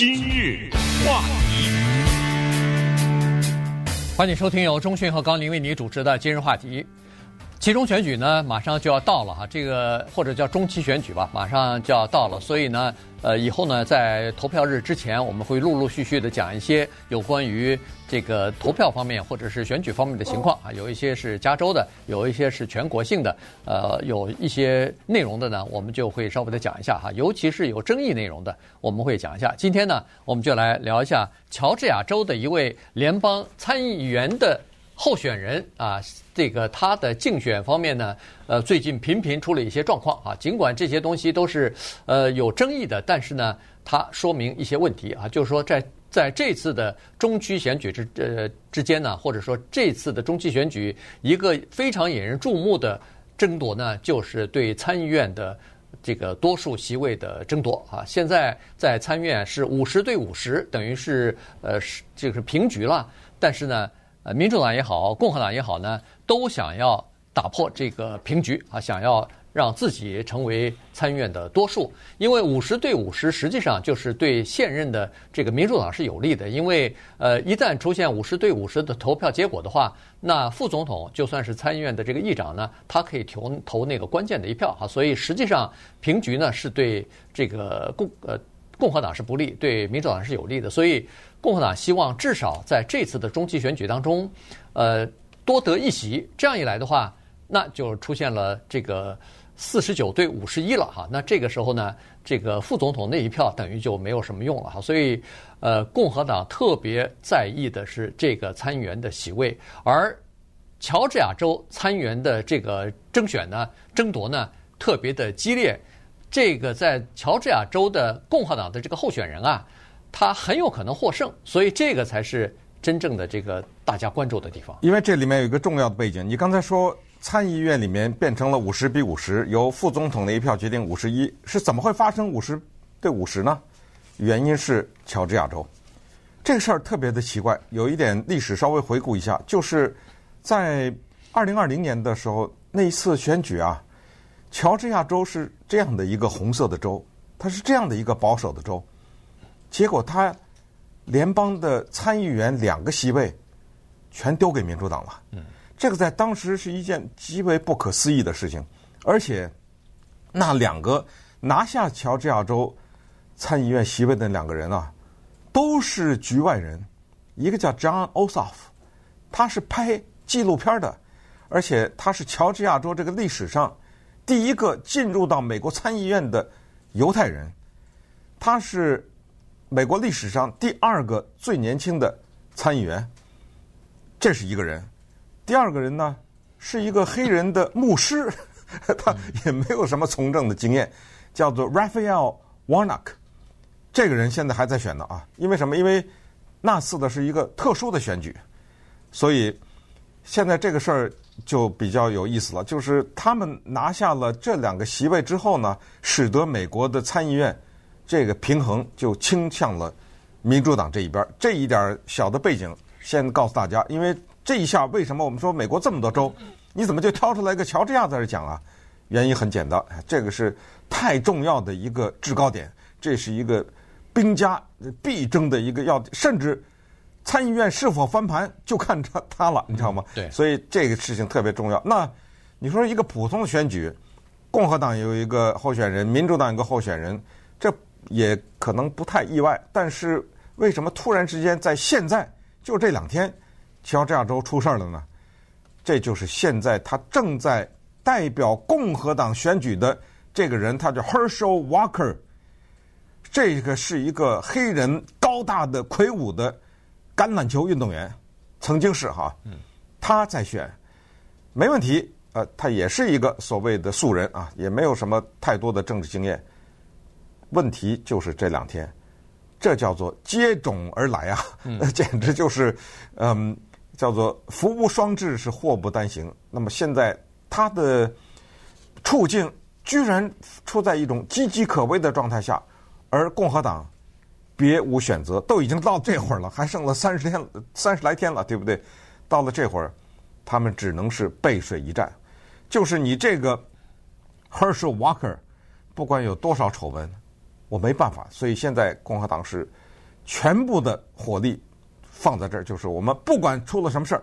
今日话题，欢迎收听由中讯和高宁为你主持的今日话题。期中选举呢，马上就要到了哈，这个或者叫中期选举吧，马上就要到了，所以呢，呃，以后呢，在投票日之前，我们会陆陆续续的讲一些有关于这个投票方面或者是选举方面的情况啊，有一些是加州的，有一些是全国性的，呃，有一些内容的呢，我们就会稍微的讲一下哈，尤其是有争议内容的，我们会讲一下。今天呢，我们就来聊一下乔治亚州的一位联邦参议员的。候选人啊，这个他的竞选方面呢，呃，最近频频出了一些状况啊。尽管这些东西都是呃有争议的，但是呢，它说明一些问题啊，就是说在在这次的中期选举之呃之间呢，或者说这次的中期选举，一个非常引人注目的争夺呢，就是对参议院的这个多数席位的争夺啊。现在在参议院是五十对五十，等于是呃是就是平局了，但是呢。呃，民主党也好，共和党也好呢，都想要打破这个平局啊，想要让自己成为参议院的多数。因为五十对五十，实际上就是对现任的这个民主党是有利的。因为呃，一旦出现五十对五十的投票结果的话，那副总统就算是参议院的这个议长呢，他可以投投那个关键的一票哈。所以实际上平局呢是对这个共呃。共和党是不利，对民主党是有利的，所以共和党希望至少在这次的中期选举当中，呃，多得一席。这样一来的话，那就出现了这个四十九对五十一了哈。那这个时候呢，这个副总统那一票等于就没有什么用了哈。所以，呃，共和党特别在意的是这个参议员的席位，而乔治亚州参议员的这个争选呢，争夺呢，特别的激烈。这个在乔治亚州的共和党的这个候选人啊，他很有可能获胜，所以这个才是真正的这个大家关注的地方。因为这里面有一个重要的背景，你刚才说参议院里面变成了五十比五十，由副总统的一票决定五十一，是怎么会发生五十对五十呢？原因是乔治亚州这个事儿特别的奇怪。有一点历史稍微回顾一下，就是在二零二零年的时候那一次选举啊。乔治亚州是这样的一个红色的州，它是这样的一个保守的州，结果它联邦的参议员两个席位全丢给民主党了。嗯，这个在当时是一件极为不可思议的事情，而且那两个拿下乔治亚州参议院席位的两个人啊，都是局外人，一个叫 John Ossoff，他是拍纪录片的，而且他是乔治亚州这个历史上。第一个进入到美国参议院的犹太人，他是美国历史上第二个最年轻的参议员，这是一个人。第二个人呢，是一个黑人的牧师，他也没有什么从政的经验，叫做 Raphael Warnock。这个人现在还在选呢啊，因为什么？因为那次的是一个特殊的选举，所以现在这个事儿。就比较有意思了，就是他们拿下了这两个席位之后呢，使得美国的参议院这个平衡就倾向了民主党这一边。这一点小的背景，先告诉大家，因为这一下为什么我们说美国这么多州，你怎么就挑出来一个乔治亚在这讲啊？原因很简单，这个是太重要的一个制高点，这是一个兵家必争的一个要，甚至。参议院是否翻盘就看他他了，你知道吗？对，所以这个事情特别重要。那你说一个普通的选举，共和党有一个候选人，民主党有个候选人，这也可能不太意外。但是为什么突然之间在现在就这两天，乔治亚州出事儿了呢？这就是现在他正在代表共和党选举的这个人，他叫 Herschel Walker，这个是一个黑人，高大的、魁梧的。橄榄球运动员，曾经是哈，他在选，没问题。呃，他也是一个所谓的素人啊，也没有什么太多的政治经验。问题就是这两天，这叫做接踵而来啊，那 简直就是，嗯，叫做福无双至，是祸不单行。那么现在他的处境居然处在一种岌岌可危的状态下，而共和党。别无选择，都已经到这会儿了，还剩了三十天，三十来天了，对不对？到了这会儿，他们只能是背水一战。就是你这个 Herschel Walker，不管有多少丑闻，我没办法。所以现在共和党是全部的火力放在这儿，就是我们不管出了什么事儿，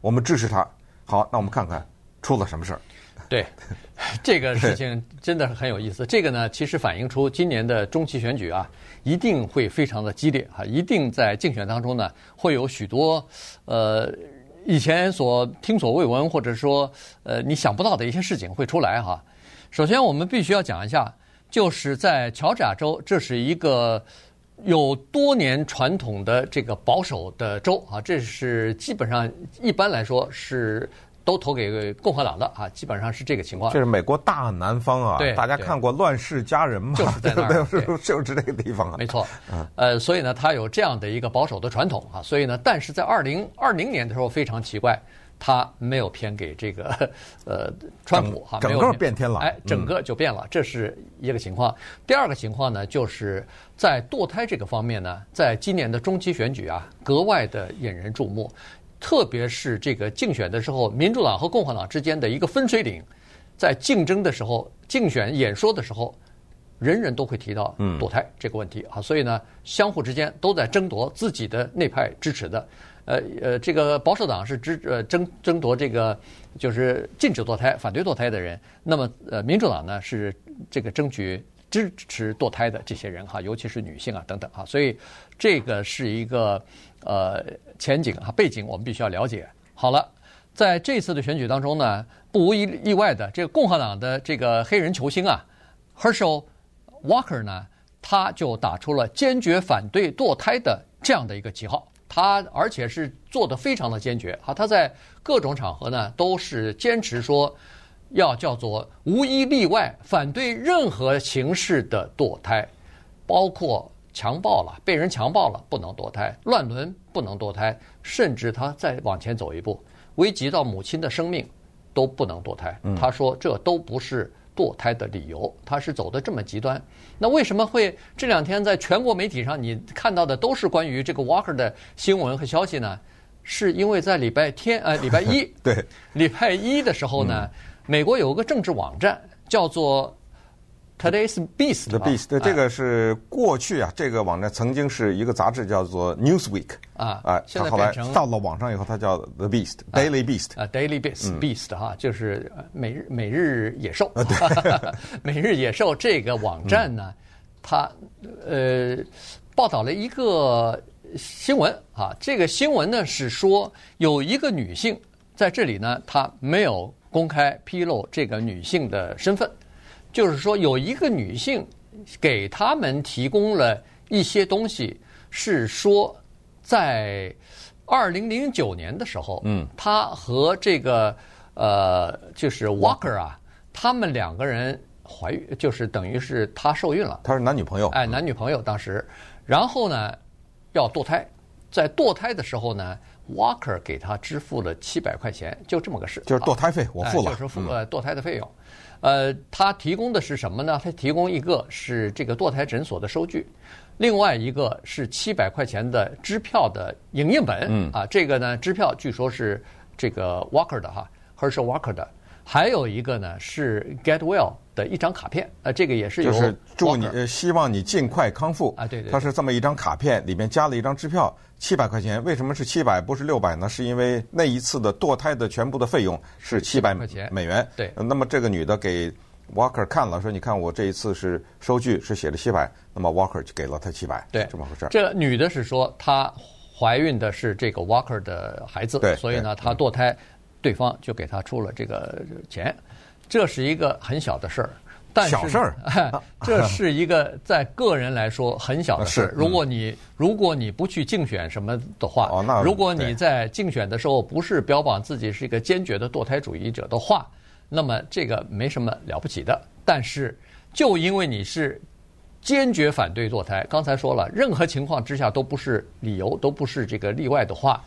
我们支持他。好，那我们看看出了什么事儿。对，这个事情真的是很有意思。这个呢，其实反映出今年的中期选举啊，一定会非常的激烈啊，一定在竞选当中呢，会有许多呃以前所听所未闻或者说呃你想不到的一些事情会出来哈。首先，我们必须要讲一下，就是在乔治亚州，这是一个有多年传统的这个保守的州啊，这是基本上一般来说是。都投给共和党的啊，基本上是这个情况。这是美国大南方啊，对，大家看过《乱世佳人》吗？就是在那儿，就是这个地方啊。没错，嗯，呃，所以呢，他有这样的一个保守的传统啊，所以呢，但是在二零二零年的时候非常奇怪，他没有偏给这个 呃川普哈，整个变天了，哎，整个就变了，这是一个情况。第二个情况呢，就是在堕胎这个方面呢，在今年的中期选举啊，格外的引人注目。特别是这个竞选的时候，民主党和共和党之间的一个分水岭，在竞争的时候、竞选演说的时候，人人都会提到堕胎这个问题啊。所以呢，相互之间都在争夺自己的内派支持的。呃呃，这个保守党是支呃争争夺这个就是禁止堕胎、反对堕胎的人。那么呃，民主党呢是这个争取支持堕胎的这些人哈，尤其是女性啊等等哈。所以这个是一个。呃，前景啊，背景我们必须要了解。好了，在这次的选举当中呢，不无意意外的，这个共和党的这个黑人球星啊，Herschel Walker 呢，他就打出了坚决反对堕胎的这样的一个旗号。他而且是做的非常的坚决啊，他在各种场合呢都是坚持说要叫做无一例外反对任何形式的堕胎，包括。强暴了，被人强暴了，不能堕胎；乱伦不能堕胎，甚至他再往前走一步，危及到母亲的生命，都不能堕胎。他说这都不是堕胎的理由，他是走的这么极端。那为什么会这两天在全国媒体上你看到的都是关于这个 Walker 的新闻和消息呢？是因为在礼拜天，呃，礼拜一，对，礼拜一的时候呢，美国有个政治网站叫做。Today's Beast，The Beast，对，这个是过去啊，这个网站曾经是一个杂志，叫做 Newsweek 啊，啊，它后来到了网上以后，它叫 The Beast，Daily Beast，啊，Daily Beast，Beast 哈，就是每日每日野兽，每日野兽这个网站呢，它呃报道了一个新闻啊，这个新闻呢是说有一个女性在这里呢，她没有公开披露这个女性的身份。就是说，有一个女性给他们提供了一些东西，是说在二零零九年的时候，嗯，她和这个呃，就是 Walker 啊，他们两个人怀孕，就是等于是她受孕了。她是男女朋友，哎，男女朋友当时，然后呢要堕胎，在堕胎的时候呢，Walker 给他支付了七百块钱，就这么个事。就是堕胎费，我付了，就是付呃堕胎的费用。呃，他提供的是什么呢？他提供一个是这个堕胎诊所的收据，另外一个是七百块钱的支票的影印本。嗯啊，这个呢，支票据说是这个 Walker 的哈，Herschel Walker 的。还有一个呢是 Get Well 的一张卡片，呃，这个也是有就是祝你，希望你尽快康复啊。对对，它是这么一张卡片，里面加了一张支票。七百块钱，为什么是七百不是六百呢？是因为那一次的堕胎的全部的费用是七百块钱美元。对，那么这个女的给 Walker 看了，说：“你看我这一次是收据是写了七百，那么 Walker 就给了她七百。”对，这么回事。这女的是说她怀孕的是这个 Walker 的孩子，对，所以呢，她堕胎，对方就给她出了这个钱，这是一个很小的事儿。但是小事儿，这是一个在个人来说很小的事。如果你如果你不去竞选什么的话，如果你在竞选的时候不是标榜自己是一个坚决的堕胎主义者的话，那么这个没什么了不起的。但是就因为你是坚决反对堕胎，刚才说了，任何情况之下都不是理由，都不是这个例外的话，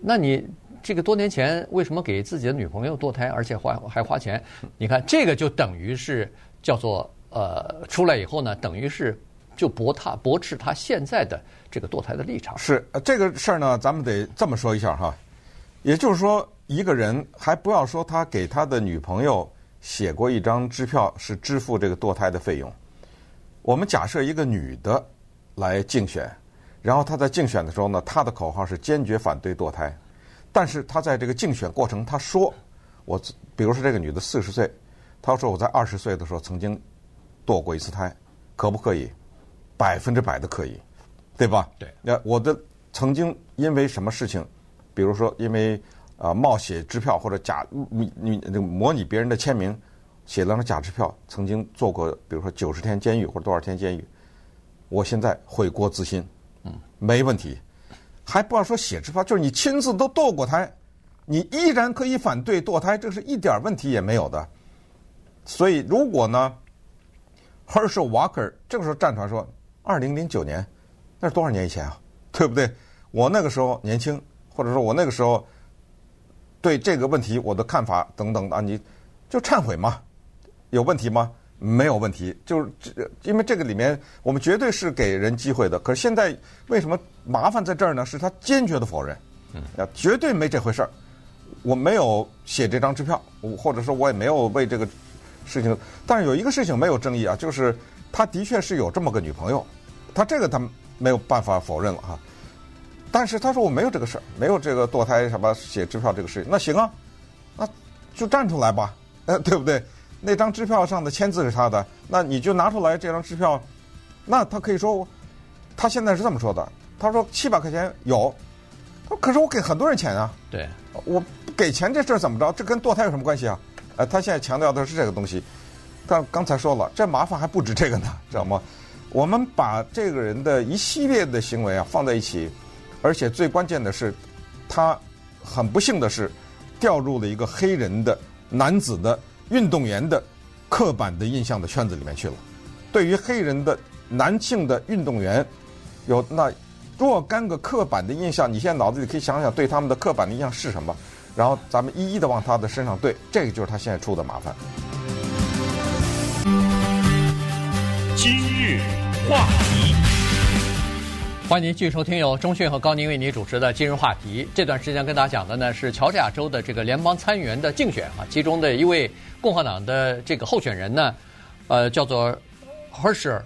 那你。这个多年前为什么给自己的女朋友堕胎，而且花还花钱？你看这个就等于是叫做呃，出来以后呢，等于是就驳他驳斥他现在的这个堕胎的立场。是，这个事儿呢，咱们得这么说一下哈。也就是说，一个人还不要说他给他的女朋友写过一张支票，是支付这个堕胎的费用。我们假设一个女的来竞选，然后他在竞选的时候呢，他的口号是坚决反对堕胎。但是他在这个竞选过程，他说：“我比如说这个女的四十岁，她说我在二十岁的时候曾经堕过一次胎，可不可以？百分之百的可以，对吧？对。那我的曾经因为什么事情，比如说因为啊、呃、冒写支票或者假你你那个模拟别人的签名，写了张假支票，曾经做过比如说九十天监狱或者多少天监狱，我现在悔过自新，嗯，没问题。”还不要说写支票，就是你亲自都堕过胎，你依然可以反对堕胎，这是一点问题也没有的。所以，如果呢，Herschel Walker 这个时候站出来说，二零零九年，那是多少年以前啊？对不对？我那个时候年轻，或者说我那个时候对这个问题我的看法等等啊，你就忏悔嘛？有问题吗？没有问题，就是这，因为这个里面我们绝对是给人机会的。可是现在为什么麻烦在这儿呢？是他坚决的否认，啊，绝对没这回事儿，我没有写这张支票，或者说我也没有为这个事情。但是有一个事情没有争议啊，就是他的确是有这么个女朋友，他这个他没有办法否认了哈。但是他说我没有这个事儿，没有这个堕胎什么写支票这个事情，那行啊，那就站出来吧，呃，对不对？那张支票上的签字是他的，那你就拿出来这张支票，那他可以说，他现在是这么说的，他说七百块钱有，他说可是我给很多人钱啊，对，我给钱这事儿怎么着？这跟堕胎有什么关系啊？呃，他现在强调的是这个东西，但刚才说了，这麻烦还不止这个呢，知道吗？我们把这个人的一系列的行为啊放在一起，而且最关键的是，他很不幸的是掉入了一个黑人的男子的。运动员的刻板的印象的圈子里面去了。对于黑人的男性的运动员，有那若干个刻板的印象，你现在脑子里可以想想，对他们的刻板的印象是什么？然后咱们一一的往他的身上对，这个就是他现在出的麻烦。今日话题。欢迎您继续收听由中讯和高宁为您主持的今日话题。这段时间跟大家讲的呢是乔治亚州的这个联邦参议员的竞选啊，其中的一位共和党的这个候选人呢，呃，叫做 Herschel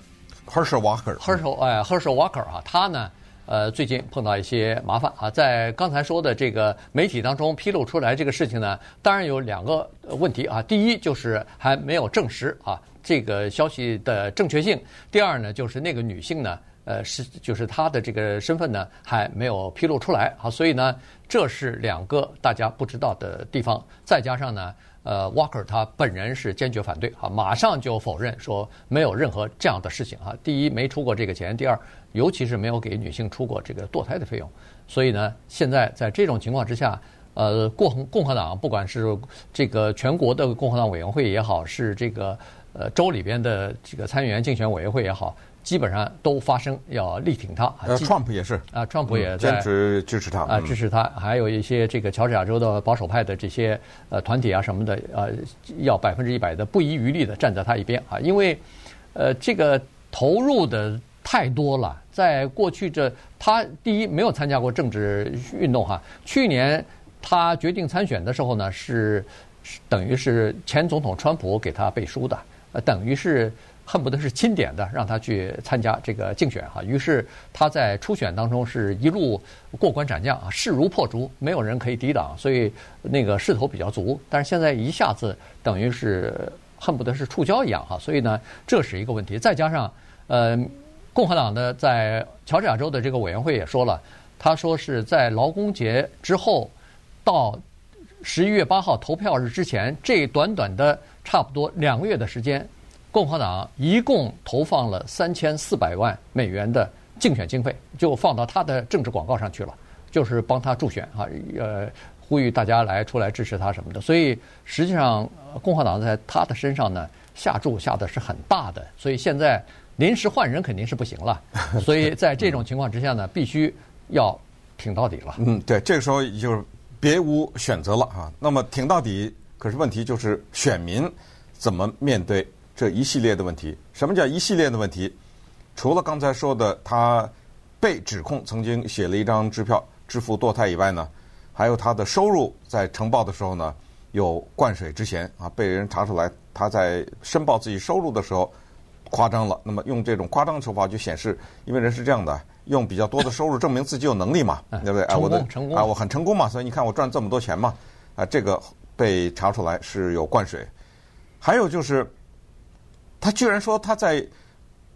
Herschel Walker Herschel 哎 Herschel Walker 啊，他呢呃最近碰到一些麻烦啊，在刚才说的这个媒体当中披露出来这个事情呢，当然有两个问题啊，第一就是还没有证实啊这个消息的正确性，第二呢就是那个女性呢。呃，是就是他的这个身份呢，还没有披露出来，好，所以呢，这是两个大家不知道的地方。再加上呢，呃，Walker 他本人是坚决反对，啊，马上就否认说没有任何这样的事情啊。第一，没出过这个钱；第二，尤其是没有给女性出过这个堕胎的费用。所以呢，现在在这种情况之下，呃，共共和党不管是这个全国的共和党委员会也好，是这个呃州里边的这个参议员竞选委员会也好。基本上都发声要力挺他。呃，Trump 也是啊，Trump 也在坚持支持他啊，支持他。还有一些这个乔治亚州的保守派的这些呃团体啊什么的，呃，要百分之一百的不遗余力的站在他一边啊，因为呃这个投入的太多了。在过去这，他第一没有参加过政治运动哈。去年他决定参选的时候呢，是等于是前总统川普给他背书的，呃，等于是。恨不得是钦点的让他去参加这个竞选哈，于是他在初选当中是一路过关斩将啊，势如破竹，没有人可以抵挡，所以那个势头比较足。但是现在一下子等于是恨不得是触礁一样哈，所以呢，这是一个问题。再加上呃，共和党的在乔治亚州的这个委员会也说了，他说是在劳工节之后到十一月八号投票日之前，这短短的差不多两个月的时间。共和党一共投放了三千四百万美元的竞选经费，就放到他的政治广告上去了，就是帮他助选啊，呃，呼吁大家来出来支持他什么的。所以实际上，共和党在他的身上呢下注下的是很大的。所以现在临时换人肯定是不行了。所以在这种情况之下呢，必须要挺到底了。嗯，对，这个时候就是别无选择了啊。那么挺到底，可是问题就是选民怎么面对？这一系列的问题，什么叫一系列的问题？除了刚才说的他被指控曾经写了一张支票支付堕胎以外呢，还有他的收入在呈报的时候呢有灌水之嫌啊，被人查出来他在申报自己收入的时候夸张了。那么用这种夸张的手法就显示，因为人是这样的，用比较多的收入证明自己有能力嘛，对不对？啊，我的成功啊，我很成功嘛，所以你看我赚这么多钱嘛，啊，这个被查出来是有灌水。还有就是，他居然说他在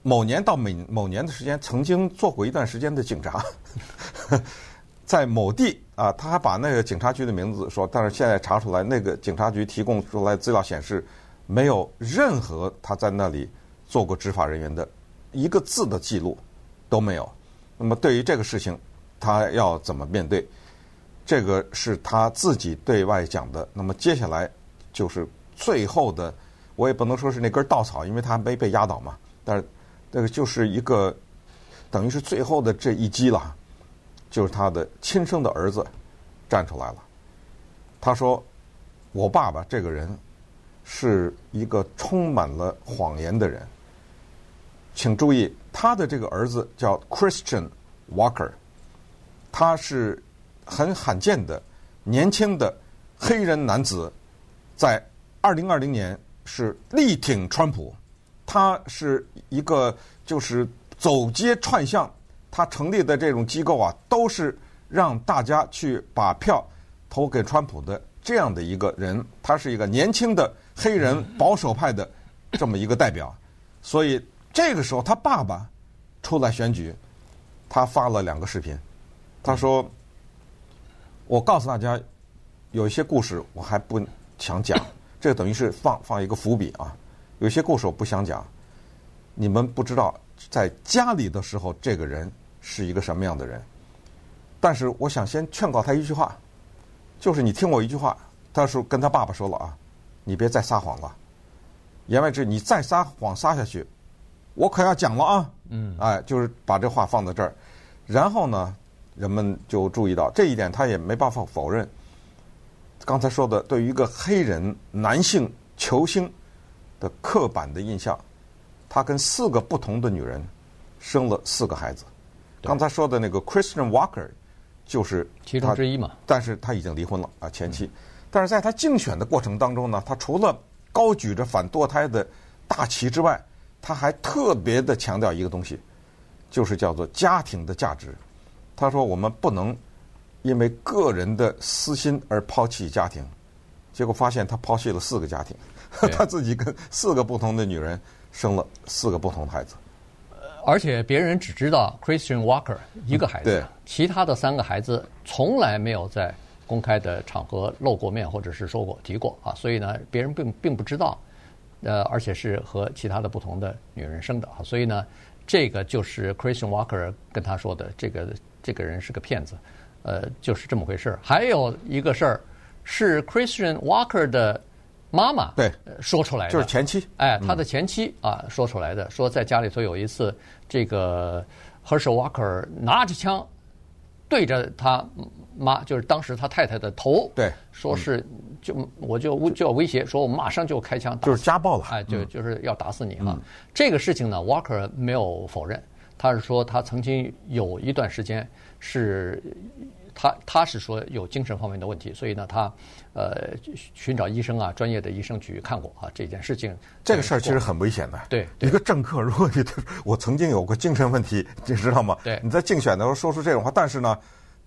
某年到每某年的时间曾经做过一段时间的警察，在某地啊，他还把那个警察局的名字说，但是现在查出来，那个警察局提供出来资料显示，没有任何他在那里做过执法人员的一个字的记录都没有。那么对于这个事情，他要怎么面对？这个是他自己对外讲的。那么接下来就是最后的，我也不能说是那根稻草，因为他没被压倒嘛。但是这个就是一个等于是最后的这一击了，就是他的亲生的儿子站出来了。他说：“我爸爸这个人是一个充满了谎言的人。”请注意。他的这个儿子叫 Christian Walker，他是很罕见的年轻的黑人男子，在二零二零年是力挺川普。他是一个就是走街串巷，他成立的这种机构啊，都是让大家去把票投给川普的这样的一个人。他是一个年轻的黑人保守派的这么一个代表，所以。这个时候，他爸爸出来选举，他发了两个视频。他说：“我告诉大家，有一些故事我还不想讲，这等于是放放一个伏笔啊。有些故事我不想讲，你们不知道在家里的时候这个人是一个什么样的人。但是我想先劝告他一句话，就是你听我一句话。他说跟他爸爸说了啊，你别再撒谎了。言外之意，你再撒谎撒下去。”我可要讲了啊！嗯，哎，就是把这话放在这儿，然后呢，人们就注意到这一点，他也没办法否认。刚才说的，对于一个黑人男性球星的刻板的印象，他跟四个不同的女人生了四个孩子。刚才说的那个 Christian Walker 就是其中之一嘛，但是他已经离婚了啊，前妻。但是在他竞选的过程当中呢，他除了高举着反堕胎的大旗之外，他还特别的强调一个东西，就是叫做家庭的价值。他说：“我们不能因为个人的私心而抛弃家庭。”结果发现他抛弃了四个家庭，他自己跟四个不同的女人生了四个不同的孩子。而且别人只知道 Christian Walker 一个孩子，对，其他的三个孩子从来没有在公开的场合露过面，或者是说过提过啊。所以呢，别人并并不知道。呃，而且是和其他的不同的女人生的啊，所以呢，这个就是 Christian Walker 跟他说的，这个这个人是个骗子，呃，就是这么回事儿。还有一个事儿是 Christian Walker 的妈妈对说出来的，就是前妻，哎，他的前妻啊说出来的，说在家里头有一次，这个 Herschel Walker 拿着枪对着他妈，就是当时他太太的头，对，说是。就我就就要威胁说，我马上就开枪，就是家暴了，哎，就就是要打死你啊！这个事情呢，Walker 没有否认，他是说他曾经有一段时间是，他他是说有精神方面的问题，所以呢，他呃寻找医生啊，专业的医生去看过啊，这件事情。这个事儿其实很危险的。对，一个政客，如果你 我曾经有过精神问题，你知道吗？对，你在竞选的时候说出这种话，但是呢。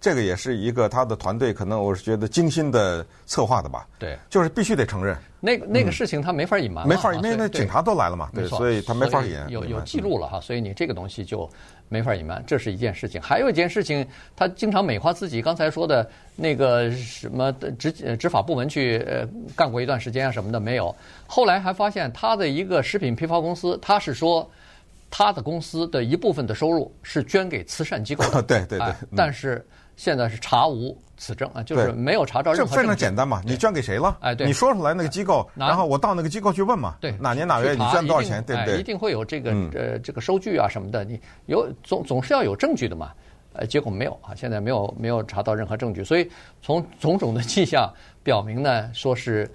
这个也是一个他的团队，可能我是觉得精心的策划的吧。对，就是必须得承认。那个那个事情他没法隐瞒，没法隐瞒，那警察都来了嘛，对，所以他没法隐瞒。有有记录了哈，所以你这个东西就没法隐瞒，这是一件事情。还有一件事情，他经常美化自己，刚才说的那个什么执执法部门去呃干过一段时间啊什么的没有。后来还发现他的一个食品批发公司，他是说他的公司的一部分的收入是捐给慈善机构的，对对对，但是。现在是查无此证啊，就是没有查到任何。这非常简单嘛，你捐给谁了？哎，对，你说出来那个机构，然后我到那个机构去问嘛。对，哪年哪月你捐多少钱？对不对？一定会有这个呃这个收据啊什么的，你有总总是要有证据的嘛。呃，结果没有啊，现在没有没有查到任何证据，所以从种种的迹象表明呢，说是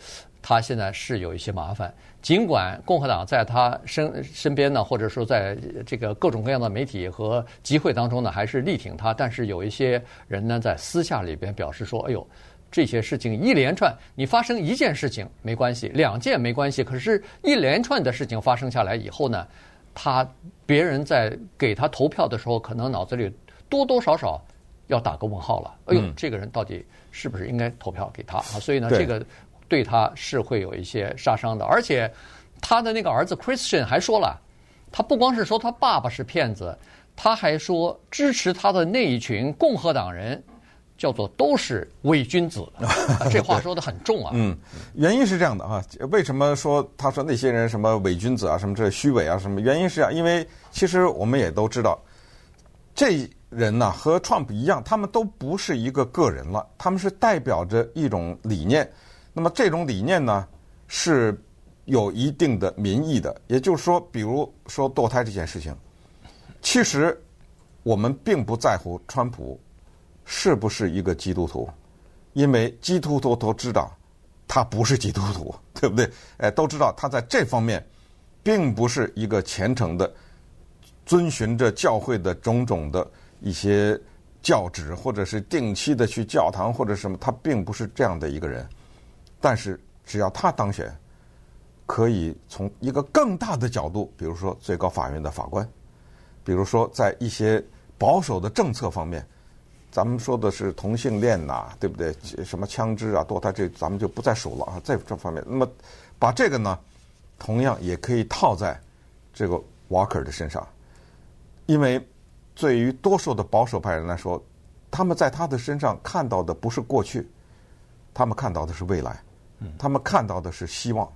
他现在是有一些麻烦。尽管共和党在他身身边呢，或者说在这个各种各样的媒体和集会当中呢，还是力挺他，但是有一些人呢，在私下里边表示说：“哎呦，这些事情一连串，你发生一件事情没关系，两件没关系，可是一连串的事情发生下来以后呢，他别人在给他投票的时候，可能脑子里多多少少要打个问号了。哎呦，这个人到底是不是应该投票给他啊？所以呢，这个对他是会有一些杀伤的。而且他的那个儿子 Christian 还说了，他不光是说他爸爸是骗子，他还说支持他的那一群共和党人叫做都是伪君子。啊这话说的很重啊。嗯，原因是这样的啊，为什么说他说那些人什么伪君子啊，什么这虚伪啊，什么原因是这样？因为其实我们也都知道，这人呢、和 Trump 一样，他们都不是一个个人了，他们是代表着一种理念。那么这种理念呢，是有一定的民意的。也就是说，比如说堕胎这件事情，其实我们并不在乎川普是不是一个基督徒。因为基督徒都知道他不是基督徒，对不对？哎，都知道他在这方面并不是一个虔诚的，遵循着教会的种种的一些教旨，或者是定期的去教堂或者什么，他并不是这样的一个人。但是只要他当选，可以从一个更大的角度，比如说最高法院的法官，比如说在一些保守的政策方面。咱们说的是同性恋呐、对不对？什么枪支啊、堕胎这，咱们就不再数了啊，在这方面。那么，把这个呢，同样也可以套在这个 Walker 的身上，因为对于多数的保守派人来说，他们在他的身上看到的不是过去，他们看到的是未来，他们看到的是希望。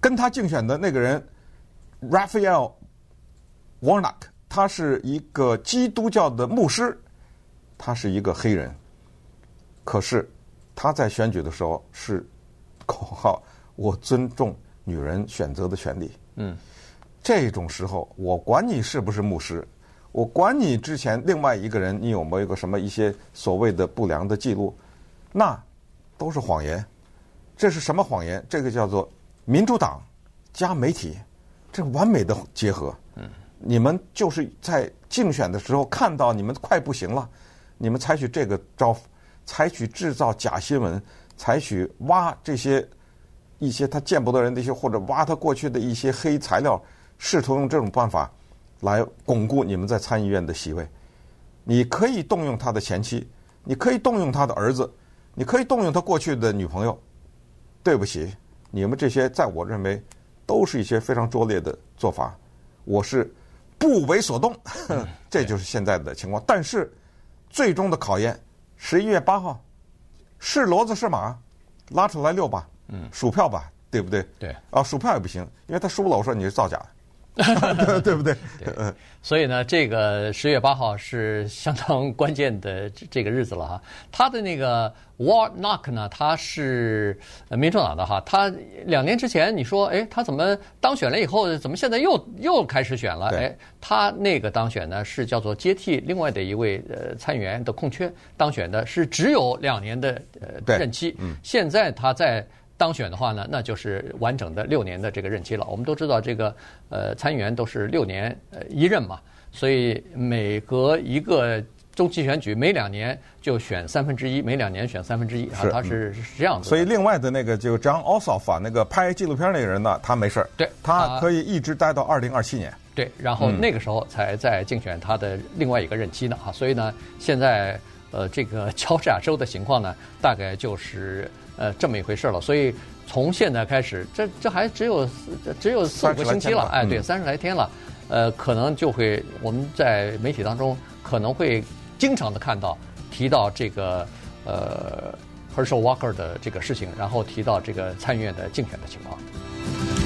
跟他竞选的那个人 Raphael Warnock，他是一个基督教的牧师。他是一个黑人，可是他在选举的时候是 口号：“我尊重女人选择的权利。”嗯，这种时候，我管你是不是牧师，我管你之前另外一个人你有没有一个什么一些所谓的不良的记录，那都是谎言。这是什么谎言？这个叫做民主党加媒体，这完美的结合。嗯，你们就是在竞选的时候看到你们快不行了。你们采取这个招，采取制造假新闻，采取挖这些一些他见不得人的一些，或者挖他过去的一些黑材料，试图用这种办法来巩固你们在参议院的席位。你可以动用他的前妻，你可以动用他的儿子，你可以动用他过去的女朋友。对不起，你们这些在我认为都是一些非常拙劣的做法。我是不为所动，这就是现在的情况。但是。最终的考验，十一月八号，是骡子是马，拉出来遛吧，嗯，数票吧，对不对？对。啊，数票也不行，因为他输了，我说你是造假的，对不对？对。所以呢，这个十月八号是相当关键的这个日子了哈。他的那个 Warnock 呢，他是民主党的哈。他两年之前你说，哎，他怎么当选了以后，怎么现在又又开始选了？哎，他那个当选呢是叫做接替另外的一位呃参议员的空缺当选的，是只有两年的呃任期。嗯。现在他在。当选的话呢，那就是完整的六年的这个任期了。我们都知道，这个呃参议员都是六年呃一任嘛，所以每隔一个中期选举，每两年就选三分之一，每两年选三分之一啊，他是是这样子。所以另外的那个就 Jon Ossoff 那个拍纪录片那个人呢，他没事儿，对，他可以一直待到二零二七年。对，然后那个时候才在竞选他的另外一个任期呢啊，所以呢，现在呃这个乔治亚州的情况呢，大概就是。呃，这么一回事了，所以从现在开始，这这还只有只有四五个星期了，哎，对，三十来天了，呃，可能就会我们在媒体当中可能会经常的看到提到这个呃 Herschel Walker 的这个事情，然后提到这个参议院的竞选的情况。